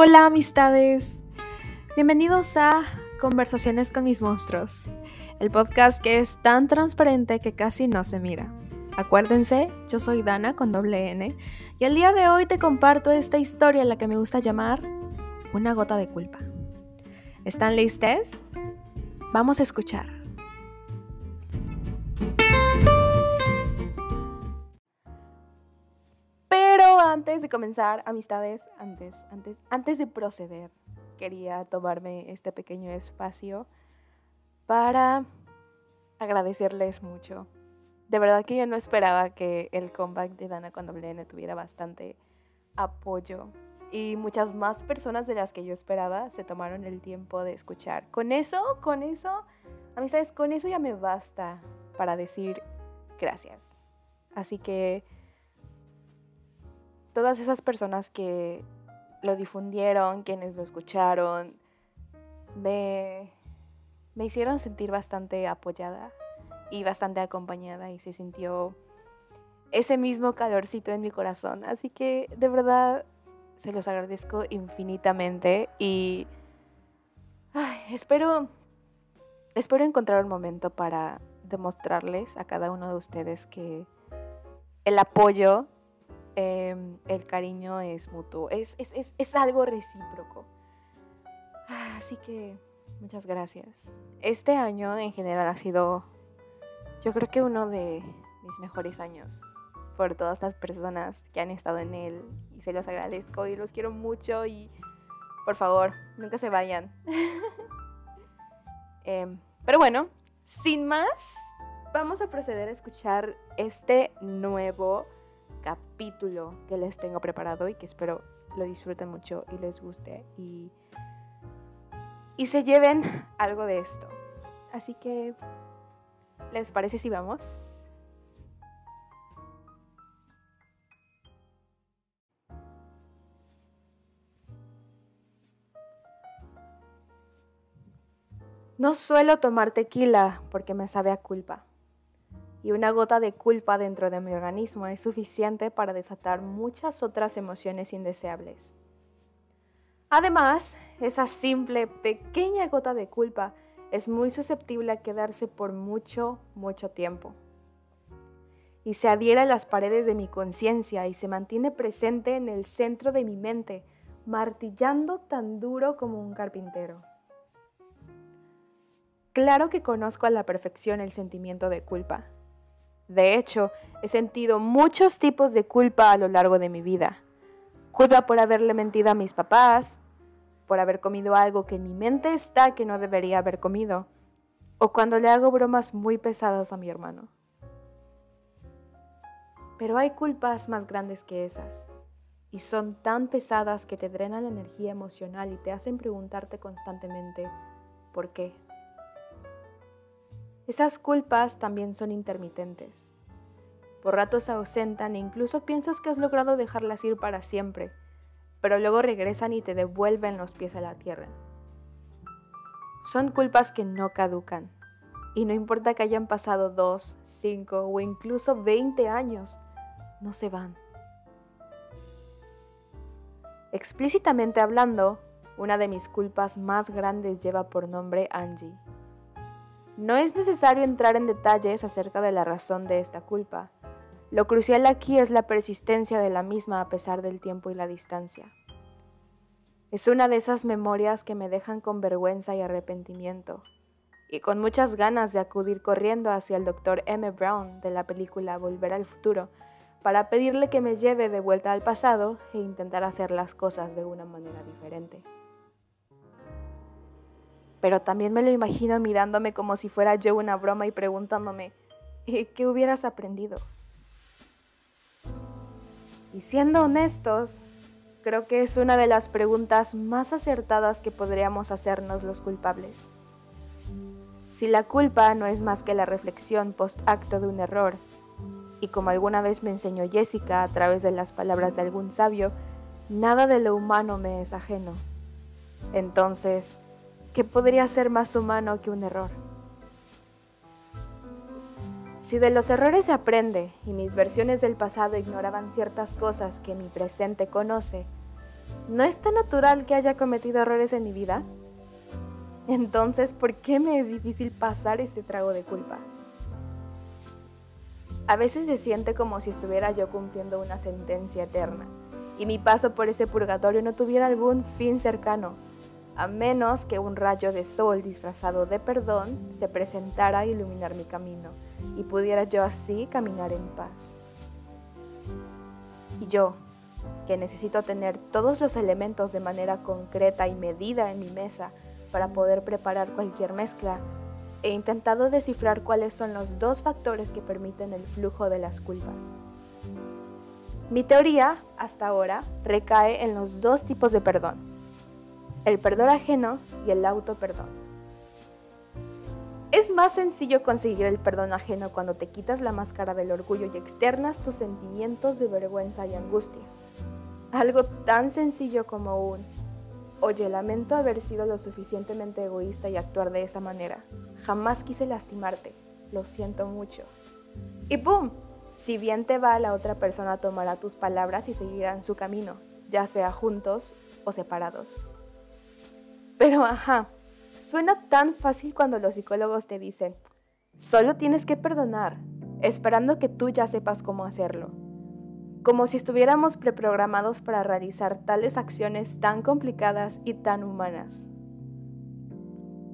Hola amistades, bienvenidos a Conversaciones con mis monstruos, el podcast que es tan transparente que casi no se mira. Acuérdense, yo soy Dana con doble N y el día de hoy te comparto esta historia la que me gusta llamar Una gota de culpa. ¿Están listos? Vamos a escuchar. De comenzar, amistades, antes, antes, antes de proceder, quería tomarme este pequeño espacio para agradecerles mucho. De verdad que yo no esperaba que el comeback de Dana con doble N tuviera bastante apoyo y muchas más personas de las que yo esperaba se tomaron el tiempo de escuchar. Con eso, con eso, amistades, con eso ya me basta para decir gracias. Así que todas esas personas que lo difundieron, quienes lo escucharon, me, me hicieron sentir bastante apoyada y bastante acompañada y se sintió ese mismo calorcito en mi corazón. Así que de verdad se los agradezco infinitamente y espero, espero encontrar un momento para demostrarles a cada uno de ustedes que el apoyo, em, el cariño es mutuo, es, es, algo recíproco. Así que muchas gracias. Este año en general ha sido, yo creo que uno de mis mejores años por todas las personas que han estado en él y se los agradezco y los quiero mucho y por favor, nunca se vayan. Em, pero bueno, sin más, vamos a proceder a escuchar este nuevo capítulo que les tengo preparado y que espero lo disfruten mucho y les guste y, y se lleven algo de esto. Así que, ¿les parece si vamos? No suelo tomar tequila porque me sabe a culpa. Y una gota de culpa dentro de mi organismo es suficiente para desatar muchas otras emociones indeseables. Además, esa simple, pequeña gota de culpa es muy susceptible a quedarse por mucho, mucho tiempo. Y se adhiere a las paredes de mi conciencia y se mantiene presente en el centro de mi mente, martillando tan duro como un carpintero. Claro que conozco a la perfección el sentimiento de culpa. De hecho, he sentido muchos tipos de culpa a lo largo de mi vida. Culpa por haberle mentido a mis papás, por haber comido algo que en mi mente está que no debería haber comido, o cuando le hago bromas muy pesadas a mi hermano. Pero hay culpas más grandes que esas, y son tan pesadas que te drenan la energía emocional y te hacen preguntarte constantemente, ¿por qué? Esas culpas también son intermitentes. Por ratos se ausentan e incluso piensas que has logrado dejarlas ir para siempre, pero luego regresan y te devuelven los pies a la tierra. Son culpas que no caducan, y no importa que hayan pasado dos, cinco o incluso veinte años, no se van. Explícitamente hablando, una de mis culpas más grandes lleva por nombre Angie. No es necesario entrar en detalles acerca de la razón de esta culpa. Lo crucial aquí es la persistencia de la misma a pesar del tiempo y la distancia. Es una de esas memorias que me dejan con vergüenza y arrepentimiento, y con muchas ganas de acudir corriendo hacia el Dr. M. Brown de la película Volver al Futuro para pedirle que me lleve de vuelta al pasado e intentar hacer las cosas de una manera diferente pero también me lo imagino mirándome como si fuera yo una broma y preguntándome, ¿qué hubieras aprendido? Y siendo honestos, creo que es una de las preguntas más acertadas que podríamos hacernos los culpables. Si la culpa no es más que la reflexión post-acto de un error, y como alguna vez me enseñó Jessica a través de las palabras de algún sabio, nada de lo humano me es ajeno. Entonces, ¿Qué podría ser más humano que un error? Si de los errores se aprende y mis versiones del pasado ignoraban ciertas cosas que mi presente conoce, ¿No es tan natural que haya cometido errores en mi vida? Entonces, ¿por qué me es difícil pasar ese trago de culpa? A veces se siente como si estuviera yo cumpliendo una sentencia eterna y mi paso por ese purgatorio no tuviera algún fin cercano, a menos que un rayo de sol disfrazado de perdón se presentara a iluminar mi camino y pudiera yo así caminar en paz. Y yo, que necesito tener todos los elementos de manera concreta y medida en mi mesa para poder preparar cualquier mezcla, He intentado descifrar cuáles son los dos factores que permiten el flujo de las culpas. Mi teoría, hasta ahora, recae en los dos tipos de perdón, el perdón ajeno y el auto-perdón. Es más sencillo conseguir el perdón ajeno cuando te quitas la máscara del orgullo y externas tus sentimientos de vergüenza y angustia. Algo tan sencillo como un Oye, lamento haber sido lo suficientemente egoísta y actuar de esa manera. Jamás quise lastimarte. Lo siento mucho. Y ¡pum! Si bien te va, la otra persona tomará tus palabras y seguirán su camino, ya sea juntos o separados. Pero ajá, suena tan fácil cuando los psicólogos te dicen, solo tienes que perdonar, esperando que tú ya sepas cómo hacerlo como si estuviéramos preprogramados para realizar tales acciones tan complicadas y tan humanas.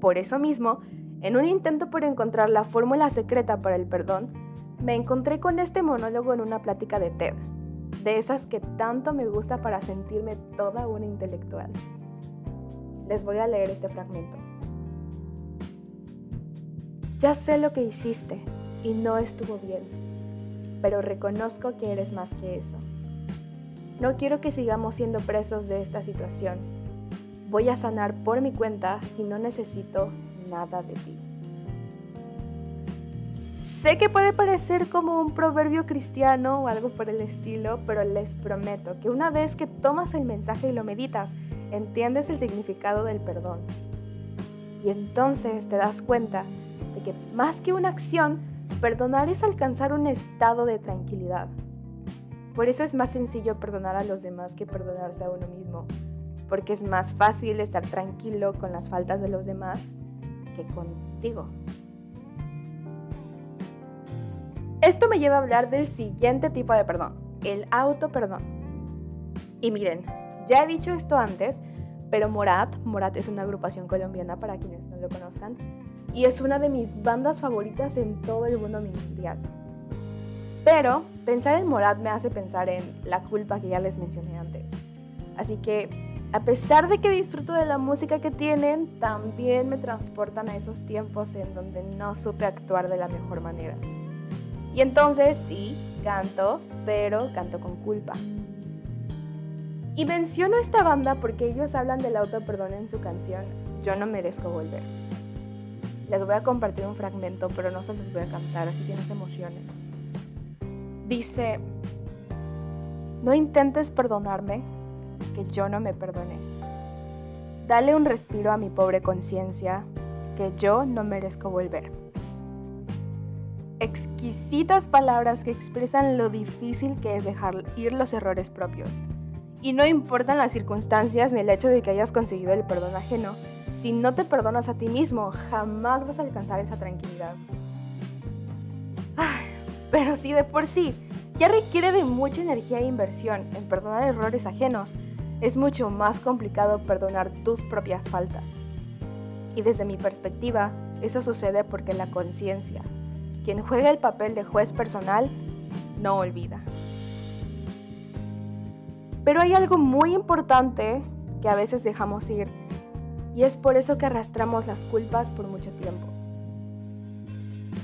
Por eso mismo, en un intento por encontrar la fórmula secreta para el perdón, me encontré con este monólogo en una plática de TED, de esas que tanto me gusta para sentirme toda una intelectual. Les voy a leer este fragmento. Ya sé lo que hiciste y no estuvo bien pero reconozco que eres más que eso. No quiero que sigamos siendo presos de esta situación. Voy a sanar por mi cuenta y no necesito nada de ti. Sé que puede parecer como un proverbio cristiano o algo por el estilo, pero les prometo que una vez que tomas el mensaje y lo meditas, entiendes el significado del perdón. Y entonces te das cuenta de que más que una acción, Perdonar es alcanzar un estado de tranquilidad. Por eso es más sencillo perdonar a los demás que perdonarse a uno mismo, porque es más fácil estar tranquilo con las faltas de los demás que contigo. Esto me lleva a hablar del siguiente tipo de perdón, el auto perdón. Y miren, ya he dicho esto antes, pero Morat, Morat es una agrupación colombiana para quienes no lo conozcan, y es una de mis bandas favoritas en todo el mundo mundial. Pero pensar en Morat me hace pensar en la culpa que ya les mencioné antes. Así que, a pesar de que disfruto de la música que tienen, también me transportan a esos tiempos en donde no supe actuar de la mejor manera. Y entonces sí, canto, pero canto con culpa. Y menciono esta banda porque ellos hablan del auto perdón en su canción Yo no merezco volver. Les voy a compartir un fragmento, pero no se los voy a cantar, así que no se. Dice, no intentes perdonarme, que yo no me perdoné. Dale un respiro a mi pobre conciencia, que yo no merezco volver. Exquisitas palabras que expresan lo difícil que es dejar ir los errores propios. Y no importan las circunstancias ni el hecho de que hayas conseguido el perdón ajeno, si no te perdonas a ti mismo, jamás vas a alcanzar esa tranquilidad. pero si de por sí ya requiere de mucha energía e inversión en perdonar errores ajenos, es mucho más complicado perdonar tus propias faltas. Y desde mi perspectiva, eso sucede porque la conciencia, quien juega el papel de juez personal, no olvida. Pero hay algo muy importante que a veces dejamos ir y es por eso que arrastramos las culpas por mucho tiempo.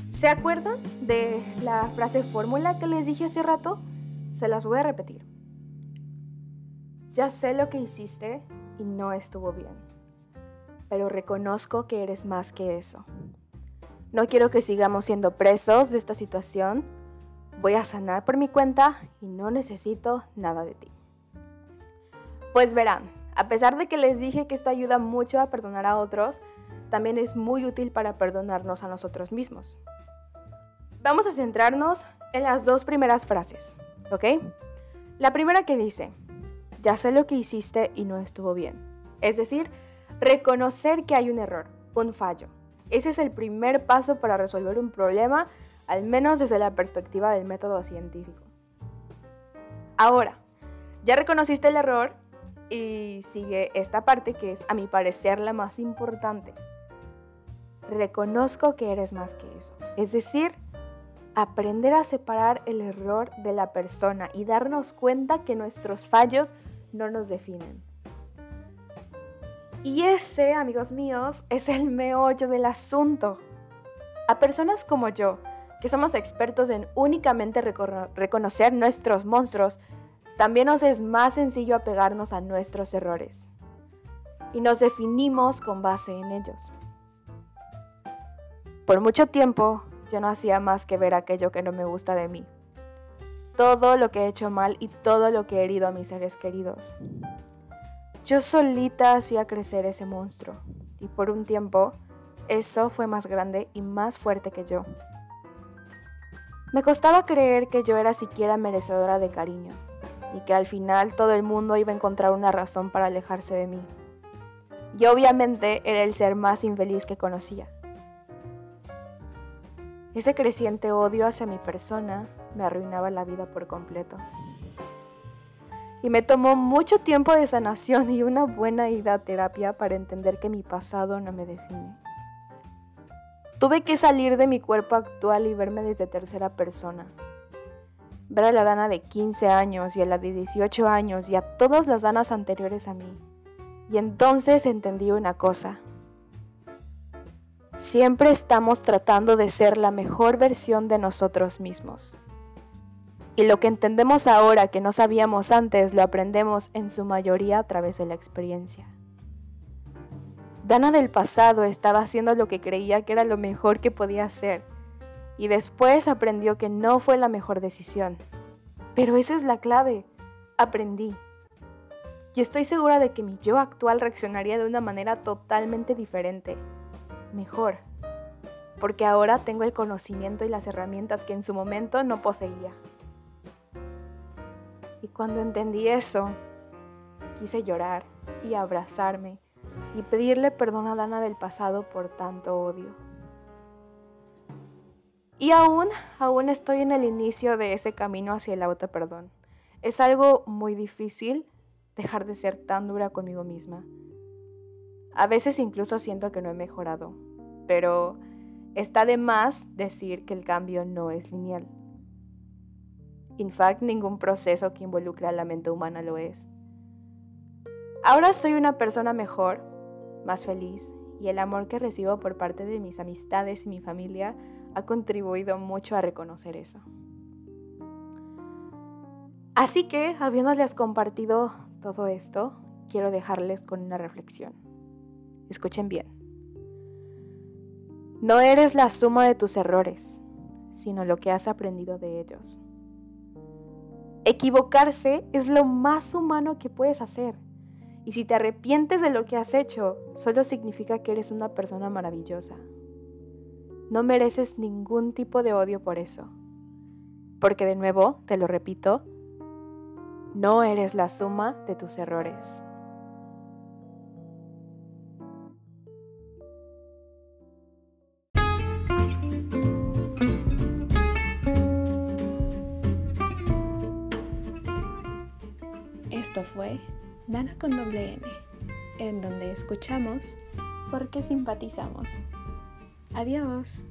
¿Se acuerdan de la frase fórmula que les dije hace rato? Se las voy a repetir. Ya sé lo que hiciste y no estuvo bien, pero reconozco que eres más que eso. No quiero que sigamos siendo presos de esta situación. Voy a sanar por mi cuenta y no necesito nada de ti. Pues verán, a pesar de que les dije que esto ayuda mucho a perdonar a otros, también es muy útil para perdonarnos a nosotros mismos. Vamos a centrarnos en las dos primeras frases, ¿ok? La primera que dice, ya sé lo que hiciste y no estuvo bien. Es decir, reconocer que hay un error, un fallo. Ese es el primer paso para resolver un problema, al menos desde la perspectiva del método científico. Ahora, ya reconociste el error y sigue esta parte que es, a mi parecer, la más importante. Reconozco que eres más que eso. Es decir, aprender a separar el error de la persona y darnos cuenta que nuestros fallos no nos definen. Y ese, amigos míos, es el meollo del asunto. A personas como yo, que somos expertos en únicamente reconocer nuestros monstruos, también nos es más sencillo apegarnos a nuestros errores. Y nos definimos con base en ellos. Por mucho tiempo, yo no hacía más que ver aquello que no me gusta de mí. Todo lo que he hecho mal y todo lo que he herido a mis seres queridos. Yo solita hacía crecer ese monstruo y por un tiempo eso fue más grande y más fuerte que yo. Me costaba creer que yo era siquiera merecedora de cariño y que al final todo el mundo iba a encontrar una razón para alejarse de mí. Y obviamente era el ser más infeliz que conocía. Ese creciente odio hacia mi persona me arruinaba la vida por completo y me tomó mucho tiempo de sanación y una buena ida a terapia para entender que mi pasado no me define. Tuve que salir de mi cuerpo actual y verme desde tercera persona. Ver a la Dana de 15 años y a la de 18 años y a todas las Danas anteriores a mí. Y entonces entendí una cosa. Siempre estamos tratando de ser la mejor versión de nosotros mismos. Y lo que entendemos ahora que no sabíamos antes lo aprendemos en su mayoría a través de la experiencia. Dana del pasado estaba haciendo lo que creía que era lo mejor que podía hacer y después aprendió que no fue la mejor decisión. Pero esa es la clave. Aprendí. Y estoy segura de que mi yo actual reaccionaría de una manera totalmente diferente. Mejor. Porque ahora tengo el conocimiento y las herramientas que en su momento no poseía. Y cuando entendí eso, quise llorar y abrazarme y pedirle perdón a Dana del pasado por tanto odio. Y aún, aún estoy en el inicio de ese camino hacia el auto perdón. Es algo muy difícil dejar de ser tan dura conmigo misma. A veces incluso siento que no he mejorado, pero está de más decir que el cambio no es lineal. In fact, ningún proceso que involucre a la mente humana lo es. Ahora soy una persona mejor, más feliz, y el amor que recibo por parte de mis amistades y mi familia ha contribuido mucho a reconocer eso. Así que, habiéndoles compartido todo esto, quiero dejarles con una reflexión. Escuchen bien. No eres la suma de tus errores, sino lo que has aprendido de ellos. Equivocarse es lo más humano que puedes hacer. Y si te arrepientes de lo que has hecho, solo significa que eres una persona maravillosa. No mereces ningún tipo de odio por eso. Porque de nuevo, te lo repito, no eres la suma de tus errores. Esto fue Dana con doble N, en donde escuchamos porque simpatizamos. Adiós.